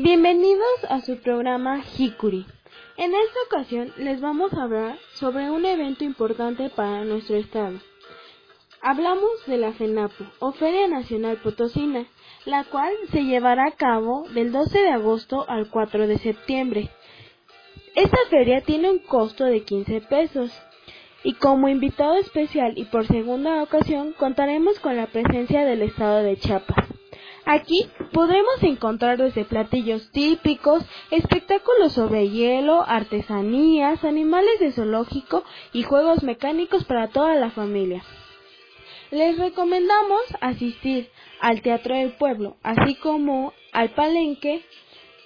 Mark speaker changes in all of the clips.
Speaker 1: Bienvenidos a su programa Hikuri. En esta ocasión les vamos a hablar sobre un evento importante para nuestro estado. Hablamos de la FENAPO, o Feria Nacional Potosina, la cual se llevará a cabo del 12 de agosto al 4 de septiembre. Esta feria tiene un costo de 15 pesos. Y como invitado especial y por segunda ocasión contaremos con la presencia del estado de Chiapas. Aquí podremos encontrar desde platillos típicos, espectáculos sobre hielo, artesanías, animales de zoológico y juegos mecánicos para toda la familia. Les recomendamos asistir al Teatro del Pueblo, así como al Palenque,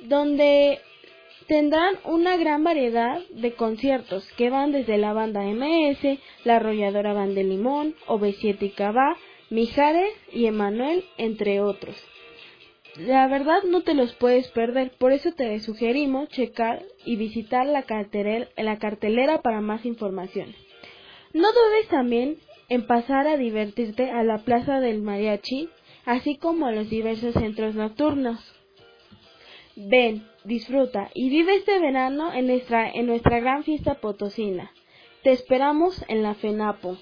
Speaker 1: donde tendrán una gran variedad de conciertos que van desde la banda MS, la arrolladora Banda Limón, OV7 y Cabá, Mijares y Emanuel, entre otros. La verdad no te los puedes perder, por eso te sugerimos checar y visitar la cartelera, para más información. No dudes también en pasar a divertirte a la Plaza del Mariachi, así como a los diversos centros nocturnos. Ven, disfruta y vive este verano en nuestra gran fiesta potosina. Te esperamos en la FENAPO.